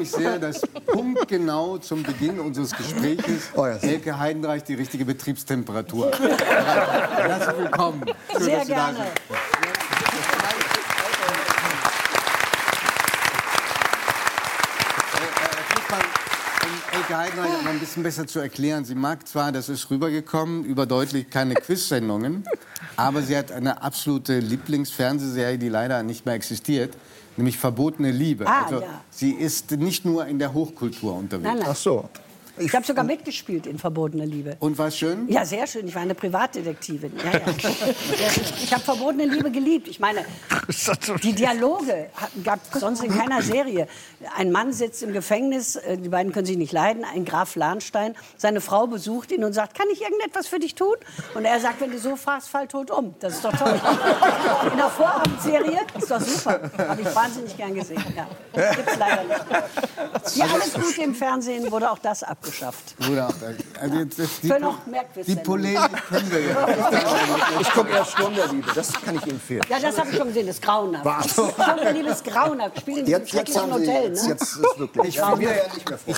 mich sehr, dass punktgenau zum Beginn unseres Gespräches Oh. Elke Heidenreich die richtige Betriebstemperatur hat. Herzlich willkommen. Schön, Sehr dass Sie da gerne. sind. Versucht man, um Elke Heidenreich noch ein bisschen besser zu erklären. Sie mag zwar, das ist rübergekommen, überdeutlich keine Quiz-Sendungen, aber sie hat eine absolute Lieblingsfernsehserie, die leider nicht mehr existiert, nämlich Verbotene Liebe. Ah, also, ja. Sie ist nicht nur in der Hochkultur unterwegs. Nein, nein. Ach so. Ich habe sogar mitgespielt in Verbotene Liebe. Und war schön? Ja, sehr schön. Ich war eine Privatdetektivin. Ja, ja. Ich habe verbotene Liebe geliebt. Ich meine, die Dialoge gab es sonst in keiner Serie. Ein Mann sitzt im Gefängnis, äh, die beiden können sich nicht leiden, ein Graf Lahnstein. Seine Frau besucht ihn und sagt, kann ich irgendetwas für dich tun? Und er sagt, wenn du so fragst, fall tot um. Das ist doch toll. In der Vorabendserie ist doch super. Habe ich wahnsinnig gern gesehen. Ja. Gibt's leider nicht. Wie alles Gute im Fernsehen wurde auch das abgeschafft. Oder auch, also jetzt, jetzt die, Für noch die. Polemik kennen wir ja. Ich gucke eher Sturm der Liebe, das kann ich empfehlen. Ja, das habe ich schon gesehen, das ist grauenhaft. Sturm der Liebe ist grauenhaft. Spielen in diesem Jetzt, jetzt schrecklichen Sie, Hotel, jetzt, ne? jetzt ist wirklich. Ich finde- bin mir ja nicht mehr vor.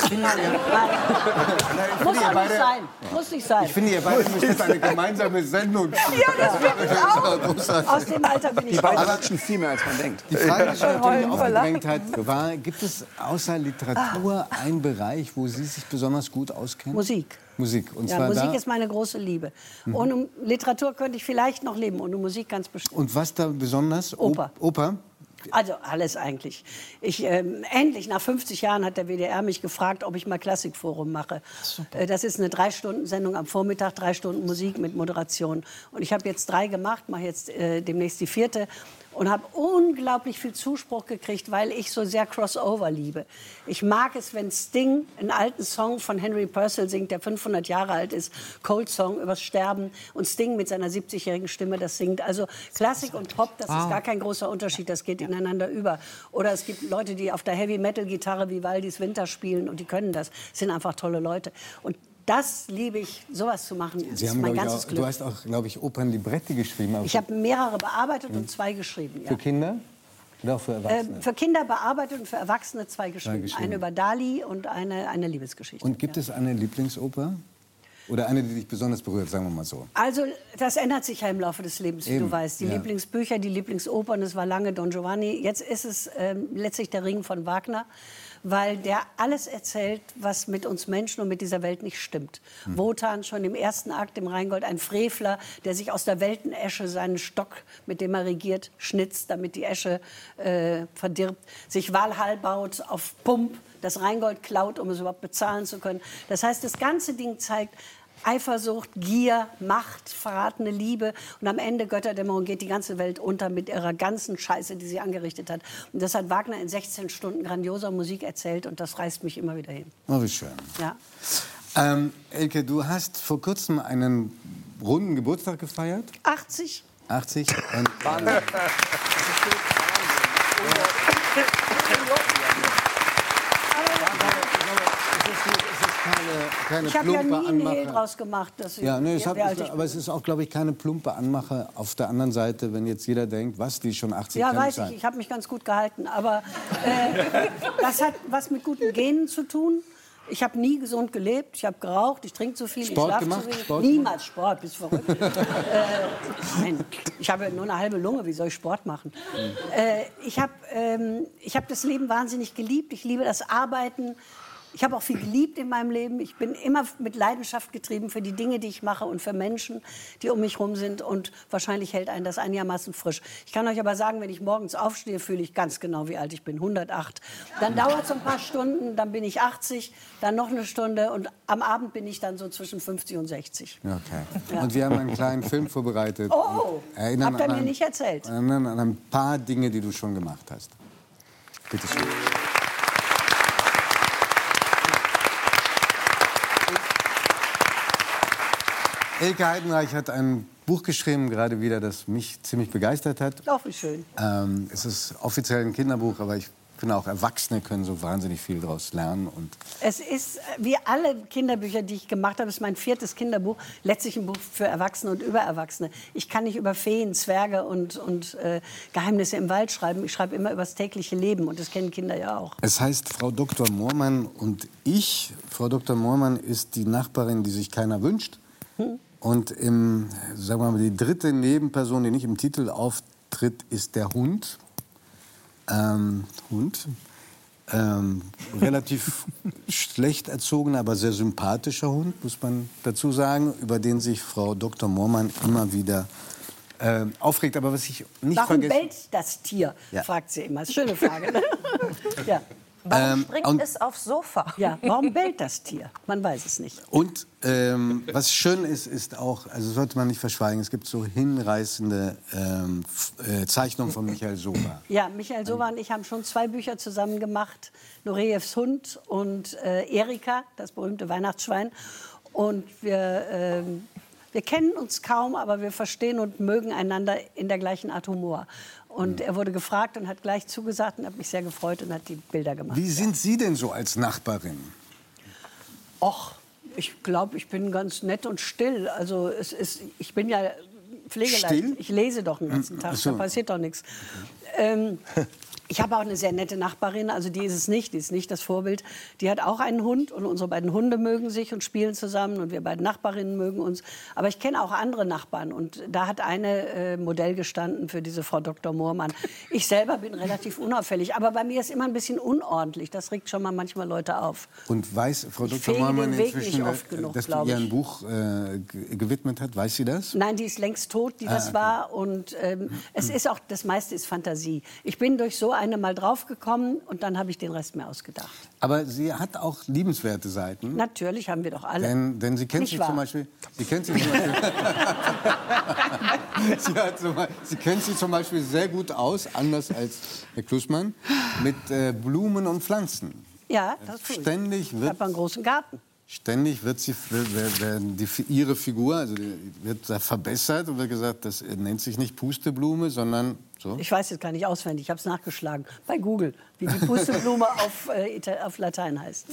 Muss ihr auch nicht beide- sein. Muss nicht sein. Ich finde, ihr beide müsst jetzt eine gemeinsame Sendung machen. Ja, das finde ich auch. Aus dem Alter bin ich Die beiden quatschen viel mehr, als man denkt. Die Frage, die natürlich aufgedrängt hat, war, gibt es außer Literatur einen Bereich, wo Sie sich besonders gut auskennen? Musik. Musik. Und Ja, Musik Mhm. ist meine große Liebe. Ohne Literatur könnte ich vielleicht noch leben, ohne Musik ganz bestimmt. Und was da besonders? Oper. Oper? Also alles eigentlich. Ich, ähm, endlich, nach 50 Jahren, hat der WDR mich gefragt, ob ich mal Klassikforum mache. Äh, das ist eine Drei-Stunden-Sendung am Vormittag, drei Stunden Musik mit Moderation. Und ich habe jetzt drei gemacht, mache jetzt äh, demnächst die vierte und habe unglaublich viel Zuspruch gekriegt, weil ich so sehr Crossover liebe. Ich mag es, wenn Sting einen alten Song von Henry Purcell singt, der 500 Jahre alt ist, Cold Song übers Sterben und Sting mit seiner 70-jährigen Stimme das singt. Also Klassik und Pop, das ist gar kein großer Unterschied, das geht ineinander über. Oder es gibt Leute, die auf der Heavy-Metal-Gitarre Vivaldis Winter spielen und die können das. Das sind einfach tolle Leute. Und das liebe ich, sowas zu machen. Das Sie ist haben, mein ganzes auch, Glück. du hast auch, glaube ich, Opernlibretti geschrieben. Ich habe mehrere bearbeitet und zwei geschrieben. Ja. Für Kinder? Oder auch für Erwachsene? Ähm, für Kinder bearbeitet und für Erwachsene zwei geschrieben. geschrieben. Eine über Dali und eine, eine Liebesgeschichte. Und gibt es eine Lieblingsoper? Oder eine, die dich besonders berührt, sagen wir mal so? Also, das ändert sich ja im Laufe des Lebens, wie Eben, du weißt. Die ja. Lieblingsbücher, die Lieblingsopern, das war lange Don Giovanni. Jetzt ist es ähm, letztlich der Ring von Wagner, weil der alles erzählt, was mit uns Menschen und mit dieser Welt nicht stimmt. Hm. Wotan schon im ersten Akt im Rheingold, ein Frevler, der sich aus der Weltenesche seinen Stock, mit dem er regiert, schnitzt, damit die Esche äh, verdirbt, sich Walhall baut auf Pump, das Rheingold klaut, um es überhaupt bezahlen zu können. Das heißt, das ganze Ding zeigt, Eifersucht, Gier, Macht, verratene Liebe und am Ende Götterdämmerung geht die ganze Welt unter mit ihrer ganzen Scheiße, die sie angerichtet hat. Und das hat Wagner in 16 Stunden grandioser Musik erzählt und das reißt mich immer wieder hin. Oh, wie schön. Ja. Ähm, Elke, du hast vor kurzem einen runden Geburtstag gefeiert. 80? 80. Und, keine, keine Ich habe ja plumpe nie einen Hehl Anmache. draus gemacht. Dass ich, Ja, nee, es hat, ich aber es ist auch, glaube ich, keine plumpe Anmache auf der anderen Seite, wenn jetzt jeder denkt, was, die schon 80 Ja, kann weiß sein. ich. Ich habe mich ganz gut gehalten. Aber äh, das hat was mit guten Genen zu tun. Ich habe nie gesund gelebt. Ich habe geraucht. Ich trinke zu viel. Sport ich schlafe zu wenig. Sport Niemals Sport. Bist verrückt. äh, nein, ich habe nur eine halbe Lunge. Wie soll ich Sport machen? Äh, ich habe ähm, ich hab das Leben wahnsinnig geliebt. Ich liebe das Arbeiten. Ich habe auch viel geliebt in meinem Leben. Ich bin immer mit Leidenschaft getrieben für die Dinge, die ich mache und für Menschen, die um mich herum sind. Und wahrscheinlich hält einen das einigermaßen frisch. Ich kann euch aber sagen, wenn ich morgens aufstehe, fühle ich ganz genau, wie alt ich bin. 108. Dann dauert es ein paar Stunden, dann bin ich 80, dann noch eine Stunde und am Abend bin ich dann so zwischen 50 und 60. Okay. Und wir haben einen kleinen Film vorbereitet. Oh, erinnern habt ihr mir nicht erzählt. Erinnern an ein paar Dinge, die du schon gemacht hast. Bitte schön. Elke Heidenreich hat ein Buch geschrieben, gerade wieder, das mich ziemlich begeistert hat. Auch wie schön. Ähm, es ist offiziell ein Kinderbuch, aber ich können auch Erwachsene können so wahnsinnig viel daraus lernen. Und Es ist, wie alle Kinderbücher, die ich gemacht habe, ist mein viertes Kinderbuch, letztlich ein Buch für Erwachsene und über Erwachsene. Ich kann nicht über Feen, Zwerge und, und äh, Geheimnisse im Wald schreiben. Ich schreibe immer über das tägliche Leben und das kennen Kinder ja auch. es heißt Frau Dr. Moormann und ich. Frau Dr. Moormann ist die Nachbarin, die sich keiner wünscht. Und im, sagen wir mal, die dritte Nebenperson, die nicht im Titel auftritt, ist der Hund. Ähm, Hund. Ähm, relativ schlecht erzogener, aber sehr sympathischer Hund, muss man dazu sagen, über den sich Frau Dr. Moormann immer wieder ähm, aufregt. Aber was ich nicht Warum vergesse... bellt das Tier? Ja. fragt sie immer. Schöne Frage. Ne? ja. Warum Ähm, springt und- es aufs Sofa? ja, warum bellt das Tier? Man weiß es nicht. Und ähm, was schön ist, ist auch, also sollte man nicht verschweigen, es gibt so hinreißende ähm, äh, Zeichnungen von Michael Soba. Ja, Michael Sowa und ich haben schon zwei Bücher zusammen gemacht. Norejevs Hund und äh, Erika, das berühmte Weihnachtsschwein. Und wir, ähm, wir kennen uns kaum, aber wir verstehen und mögen einander in der gleichen Art Humor. Und er wurde gefragt und hat gleich zugesagt und hat mich sehr gefreut und hat die Bilder gemacht. Wie sind Sie denn so als Nachbarin? Och, ich glaube, ich bin ganz nett und still. Also es ist, ich bin ja pflegeleicht. Still? Ich lese doch den ganzen Tag, Ach so. da passiert doch nichts. Ähm, ich habe auch eine sehr nette Nachbarin, also die ist es nicht, die ist nicht das Vorbild. Die hat auch einen Hund und unsere beiden Hunde mögen sich und spielen zusammen und wir beiden Nachbarinnen mögen uns. Aber ich kenne auch andere Nachbarn und da hat eine äh, Modell gestanden für diese Frau Dr. Moormann. Ich selber bin relativ unauffällig, aber bei mir ist immer ein bisschen unordentlich. Das regt schon mal manchmal Leute auf. Und weiß Frau Dr. Moormann inzwischen, nicht oft äh, genug, dass du ihr ein Buch äh, ge- gewidmet hat? Weiß sie das? Nein, die ist längst tot, die das okay. war. Und ähm, es ist auch, das meiste ist Fantasie. Ich bin durch so eine mal draufgekommen und dann habe ich den Rest mir ausgedacht. Aber sie hat auch liebenswerte Seiten. Natürlich haben wir doch alle. Denn, denn sie kennt Nicht sich wahr? zum Beispiel. Sie kennt sich zum Beispiel. sie, zum Beispiel sie kennt sich zum Beispiel sehr gut aus, anders als Herr Klussmann, mit äh, Blumen und Pflanzen. ja, das tue ich. Ständig Ich wird, habe einen großen Garten. Ständig wird sie, werden die, ihre Figur, also wird da verbessert und wird gesagt, das nennt sich nicht Pusteblume, sondern so. Ich weiß jetzt gar nicht auswendig, ich habe es nachgeschlagen bei Google, wie die Pusteblume auf, äh, auf Latein heißt.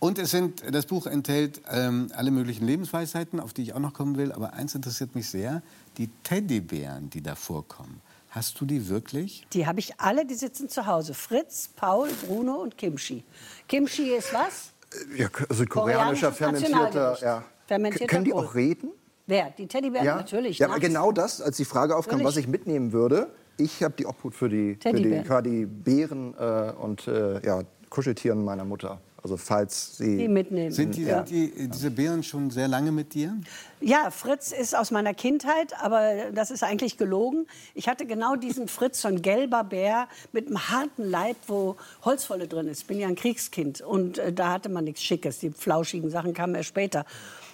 Und es sind, das Buch enthält ähm, alle möglichen Lebensweisheiten, auf die ich auch noch kommen will. Aber eins interessiert mich sehr: die Teddybären, die da vorkommen. Hast du die wirklich? Die habe ich alle, die sitzen zu Hause. Fritz, Paul, Bruno und Kimchi. Kimchi ist was? Ja, südkoreanischer Koreanisches fermentierter. Ja. Fermentierter Können die auch reden? Wer? Die Teddybären? Ja, Natürlich. Ja, nachts. genau das, als die Frage aufkam, Natürlich. was ich mitnehmen würde. Ich habe die Obhut für die, für die, quasi Bären äh, und äh, ja, Kuscheltieren meiner Mutter. Also falls sie... Die mitnehmen. Sind, die, ja. sind die, diese Bären schon sehr lange mit dir? Ja, Fritz ist aus meiner Kindheit, aber das ist eigentlich gelogen. Ich hatte genau diesen Fritz, so ein gelber Bär mit einem harten Leib, wo Holzwolle drin ist. Ich bin ja ein Kriegskind und äh, da hatte man nichts Schickes. Die flauschigen Sachen kamen erst später.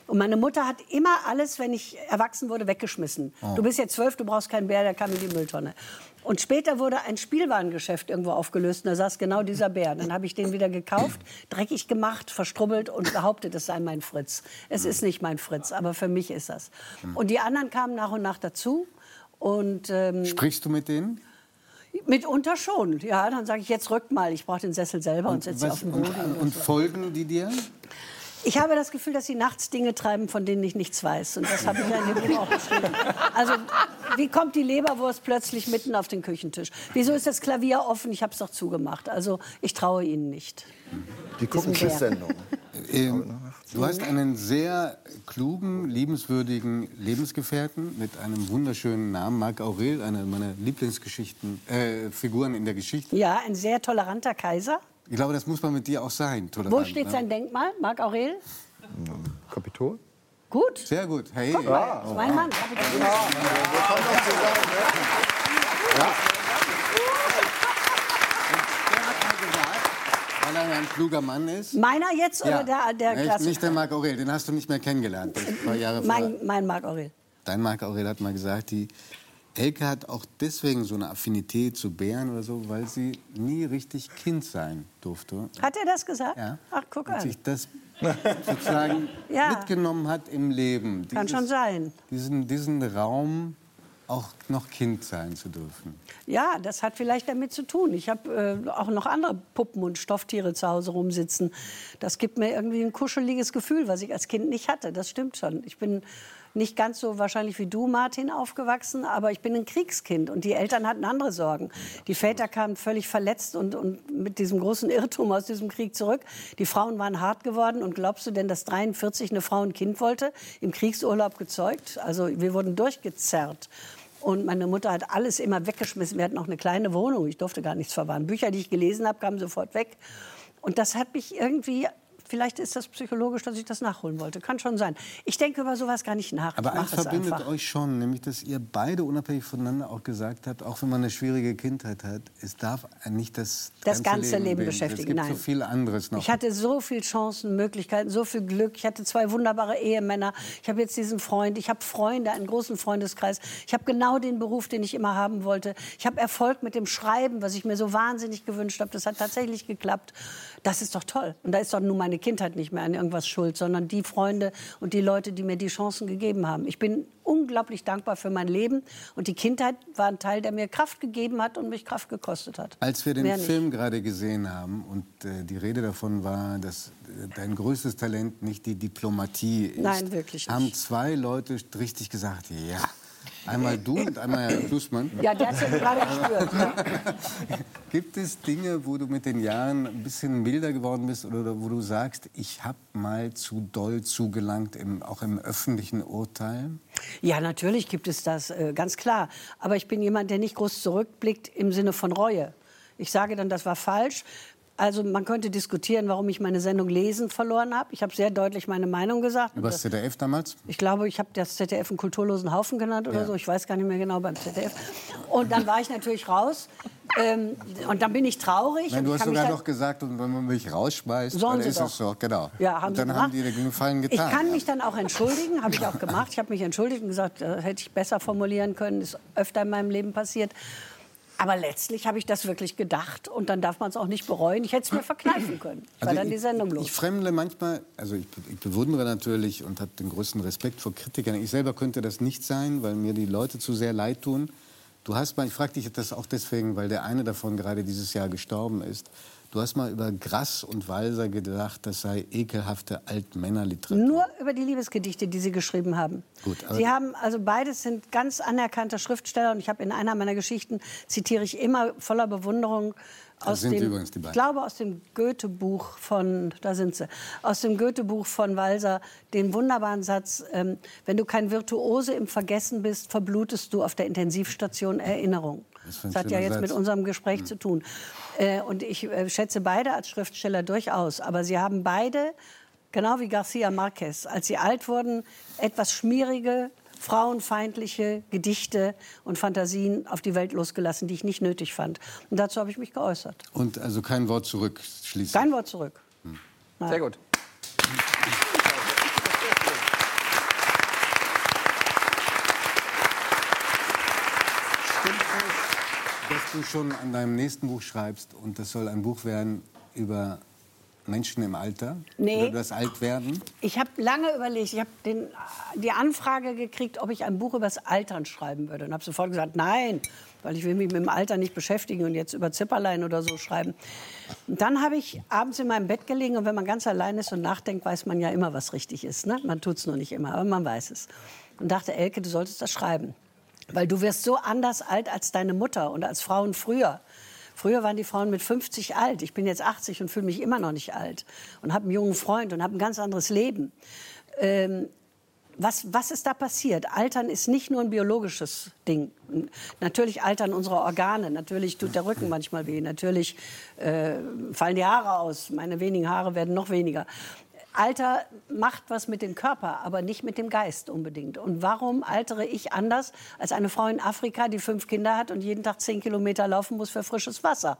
Und meine Mutter hat immer alles, wenn ich erwachsen wurde, weggeschmissen. Du bist jetzt zwölf, du brauchst keinen Bär, der kam in die Mülltonne. Und später wurde ein Spielwarengeschäft irgendwo aufgelöst und da saß genau dieser Bär. Dann habe ich den wieder gekauft, dreckig gemacht, verstrubbelt und behauptet, es sei mein Fritz. Es ist nicht mein Fritz, aber für mich ist das. Und die anderen kamen nach und nach dazu. Und ähm, Sprichst du mit denen? mitunter schon. Ja, dann sage ich, jetzt rückt mal, ich brauche den Sessel selber und, setze sie Was- auf den und, Boden. und folgen die dir? Ich habe das Gefühl, dass sie nachts Dinge treiben, von denen ich nichts weiß. Und das habe ich ja in dem Buch auch beschrieben. Also, wie kommt die Leberwurst plötzlich mitten auf den Küchentisch? Wieso ist das Klavier offen? Ich habe es doch zugemacht. Also, ich traue ihnen nicht. Die gucken Bär. Quiz-Sendung. Ähm, du hast einen sehr klugen, liebenswürdigen Lebensgefährten mit einem wunderschönen Namen, Marc Aurel, eine meiner Lieblingsgeschichten, äh, Figuren in der Geschichte. Ja, ein sehr toleranter Kaiser. Ich glaube, das muss man mit dir auch sein, tolerant. Wo steht ne? sein Denkmal? Marc Aurel? Kapitol? Gut. Sehr gut. Hey. Guck mal, das ist mein Mann. Kapitän. Der hat mir gesagt, weil er ein kluger Mann ist. Meiner jetzt oder der, der Nicht- Klassiker? Nicht der Marc Aurel, den hast du nicht mehr kennengelernt. Mein, mein Marc Aurel. Dein Marc Aurel hat mal gesagt, die Elke hat auch deswegen so eine Affinität zu Bären oder so, weil sie nie richtig Kind sein durfte. Hat er das gesagt? Ja. Ach, guck Und an. sich das sozusagen Ja. mitgenommen hat im Leben. Kann schon sein. Diesen, diesen Raum auch noch Kind sein zu dürfen? Ja, das hat vielleicht damit zu tun. Ich habe äh, auch noch andere Puppen und Stofftiere zu Hause rumsitzen. Das gibt mir irgendwie ein kuscheliges Gefühl, was ich als Kind nicht hatte. Das stimmt schon. Ich bin nicht ganz so wahrscheinlich wie du, Martin, aufgewachsen, aber ich bin ein Kriegskind und die Eltern hatten andere Sorgen. Die Väter kamen völlig verletzt und, und mit diesem großen Irrtum aus diesem Krieg zurück. Die Frauen waren hart geworden und glaubst du denn, dass 43 eine Frau ein Kind wollte, im Kriegsurlaub gezeugt? Also wir wurden durchgezerrt. Und meine Mutter hat alles immer weggeschmissen. Wir hatten auch eine kleine Wohnung. Ich durfte gar nichts verwahren. Bücher, die ich gelesen habe, kamen sofort weg. Und das hat mich irgendwie Vielleicht ist das psychologisch, dass ich das nachholen wollte. Kann schon sein. Ich denke über sowas gar nicht nach. Aber eins verbindet einfach. euch schon, nämlich dass ihr beide unabhängig voneinander auch gesagt habt, auch wenn man eine schwierige Kindheit hat, es darf nicht das, das ganze, ganze Leben, Leben beschäftigen. Es gibt Nein. so viel anderes noch. Ich hatte so viele Chancen, Möglichkeiten, so viel Glück. Ich hatte zwei wunderbare Ehemänner. Ich habe jetzt diesen Freund. Ich habe Freunde, einen großen Freundeskreis. Ich habe genau den Beruf, den ich immer haben wollte. Ich habe Erfolg mit dem Schreiben, was ich mir so wahnsinnig gewünscht habe. Das hat tatsächlich geklappt. Das ist doch toll. Und da ist doch nun meine Kindheit nicht mehr an irgendwas schuld, sondern die Freunde und die Leute, die mir die Chancen gegeben haben. Ich bin unglaublich dankbar für mein Leben und die Kindheit war ein Teil, der mir Kraft gegeben hat und mich Kraft gekostet hat. Als wir den Mehr Film nicht. gerade gesehen haben und äh, die Rede davon war, dass äh, dein größtes Talent nicht die Diplomatie ist, Nein, wirklich nicht. haben zwei Leute richtig gesagt, ja Einmal du und einmal Herr Klusmann. Ja, der hat es gerade gespürt. Ja. Gibt es Dinge, wo du mit den Jahren ein bisschen milder geworden bist oder wo du sagst, ich habe mal zu doll zugelangt, im, auch im öffentlichen Urteil? Ja, natürlich gibt es das, äh, ganz klar. Aber ich bin jemand, der nicht groß zurückblickt im Sinne von Reue. Ich sage dann, das war falsch. Also man könnte diskutieren, warum ich meine Sendung Lesen verloren habe. Ich habe sehr deutlich meine Meinung gesagt. Über das ZDF damals? Ich glaube, ich habe das ZDF einen kulturlosen Haufen genannt oder ja. so. Ich weiß gar nicht mehr genau beim ZDF. Und dann war ich natürlich raus. Ähm, und dann bin ich traurig. Nein, du hast sogar noch gesagt, und wenn man mich rausschmeißt, dann ist doch. es so. Genau. Ja, haben und dann haben die den Gefallen getan. Ich kann mich dann auch entschuldigen, habe ich auch gemacht. Ich habe mich entschuldigt und gesagt, das hätte ich besser formulieren können. Ist öfter in meinem Leben passiert. Aber letztlich habe ich das wirklich gedacht und dann darf man es auch nicht bereuen. Ich hätte es mir verkneifen können. Ich also war dann die Sendung los. Ich fremdle manchmal, also ich, ich bewundere natürlich und habe den größten Respekt vor Kritikern. Ich selber könnte das nicht sein, weil mir die Leute zu sehr leid tun. Du hast mal, ich frage dich das auch deswegen, weil der eine davon gerade dieses Jahr gestorben ist. Du hast mal über Grass und Walser gedacht, das sei ekelhafte Altmännerliteratur. Nur über die Liebesgedichte, die sie geschrieben haben. Gut, sie haben, also beides sind ganz anerkannte Schriftsteller und ich habe in einer meiner Geschichten zitiere ich immer voller Bewunderung aus dem, ich glaube aus dem Goethe-Buch von, da sind sie, aus dem Goethe-Buch von Walser den wunderbaren Satz: ähm, Wenn du kein Virtuose im Vergessen bist, verblutest du auf der Intensivstation Erinnerung. Das, das hat ja jetzt Satz. mit unserem Gespräch hm. zu tun. Äh, und ich äh, schätze beide als Schriftsteller durchaus. Aber sie haben beide, genau wie Garcia Marquez, als sie alt wurden, etwas schmierige, frauenfeindliche Gedichte und Fantasien auf die Welt losgelassen, die ich nicht nötig fand. Und dazu habe ich mich geäußert. Und also kein Wort zurück schließen? Kein Wort zurück. Hm. Sehr gut. Du schon an deinem nächsten Buch schreibst und das soll ein Buch werden über Menschen im Alter? Nee. Oder über das Altwerden? Ich habe lange überlegt. Ich habe die Anfrage gekriegt, ob ich ein Buch über das Altern schreiben würde. Und habe sofort gesagt, nein, weil ich will mich mit dem Alter nicht beschäftigen und jetzt über Zipperlein oder so schreiben. Und dann habe ich abends in meinem Bett gelegen und wenn man ganz allein ist und nachdenkt, weiß man ja immer, was richtig ist. Ne? Man tut es nur nicht immer, aber man weiß es. Und dachte, Elke, du solltest das schreiben. Weil du wirst so anders alt als deine Mutter und als Frauen früher. Früher waren die Frauen mit 50 alt. Ich bin jetzt 80 und fühle mich immer noch nicht alt. Und habe einen jungen Freund und habe ein ganz anderes Leben. Ähm, was, was ist da passiert? Altern ist nicht nur ein biologisches Ding. Natürlich altern unsere Organe, natürlich tut der Rücken manchmal weh, natürlich äh, fallen die Haare aus, meine wenigen Haare werden noch weniger. Alter macht was mit dem Körper, aber nicht mit dem Geist unbedingt. Und warum altere ich anders als eine Frau in Afrika, die fünf Kinder hat und jeden Tag zehn Kilometer laufen muss für frisches Wasser?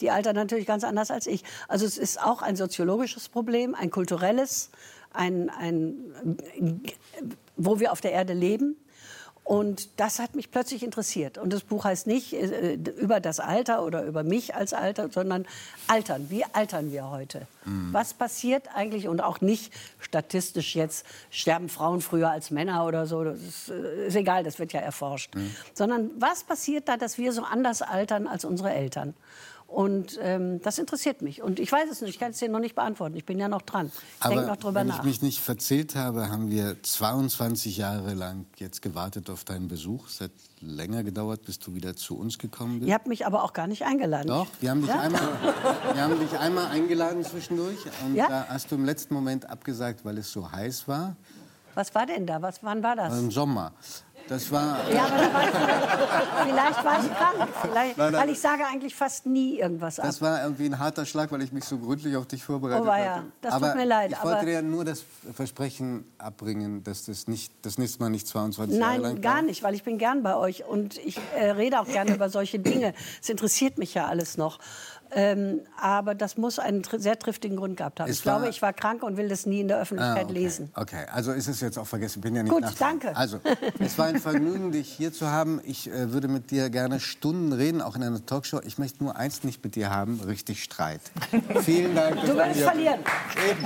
Die altert natürlich ganz anders als ich. Also es ist auch ein soziologisches Problem, ein kulturelles, ein, ein, wo wir auf der Erde leben. Und das hat mich plötzlich interessiert. Und das Buch heißt nicht äh, über das Alter oder über mich als Alter, sondern Altern. Wie altern wir heute? Mhm. Was passiert eigentlich und auch nicht statistisch jetzt, sterben Frauen früher als Männer oder so, das ist, äh, ist egal, das wird ja erforscht. Mhm. Sondern was passiert da, dass wir so anders altern als unsere Eltern? Und ähm, das interessiert mich. Und ich weiß es nicht, ich kann es dir noch nicht beantworten. Ich bin ja noch dran. Ich denke noch drüber wenn nach. Wenn ich mich nicht verzählt habe, haben wir 22 Jahre lang jetzt gewartet auf deinen Besuch. Es hat länger gedauert, bis du wieder zu uns gekommen bist. Ihr habt mich aber auch gar nicht eingeladen. Doch, wir haben dich, ja? einmal, wir haben dich einmal eingeladen zwischendurch. Und ja? da hast du im letzten Moment abgesagt, weil es so heiß war. Was war denn da? Was, wann war das? Im Sommer. Das war. Ja, aber war ich, vielleicht war ich krank. Vielleicht, nein, nein. Weil ich sage eigentlich fast nie irgendwas ab. Das war irgendwie ein harter Schlag, weil ich mich so gründlich auf dich vorbereitet oh, ja. hatte. Das aber tut mir leid. Ich wollte dir nur das Versprechen abbringen, dass das nicht das nächste Mal nicht 22 nein, Jahre lang Nein, gar nicht, weil ich bin gern bei euch und ich äh, rede auch gerne über solche Dinge. Es interessiert mich ja alles noch. Ähm, aber das muss einen tr sehr triftigen Grund gehabt haben. Es ich glaube, ich war krank und will das nie in der Öffentlichkeit ah, okay. lesen. Okay, also ist es jetzt auch vergessen. Bin ja nicht Gut, danke. Also, es war ein Vergnügen, dich hier zu haben. Ich äh, würde mit dir gerne Stunden reden, auch in einer Talkshow. Ich möchte nur eins nicht mit dir haben, richtig Streit. Vielen Dank. Du wirst verlieren. Eben.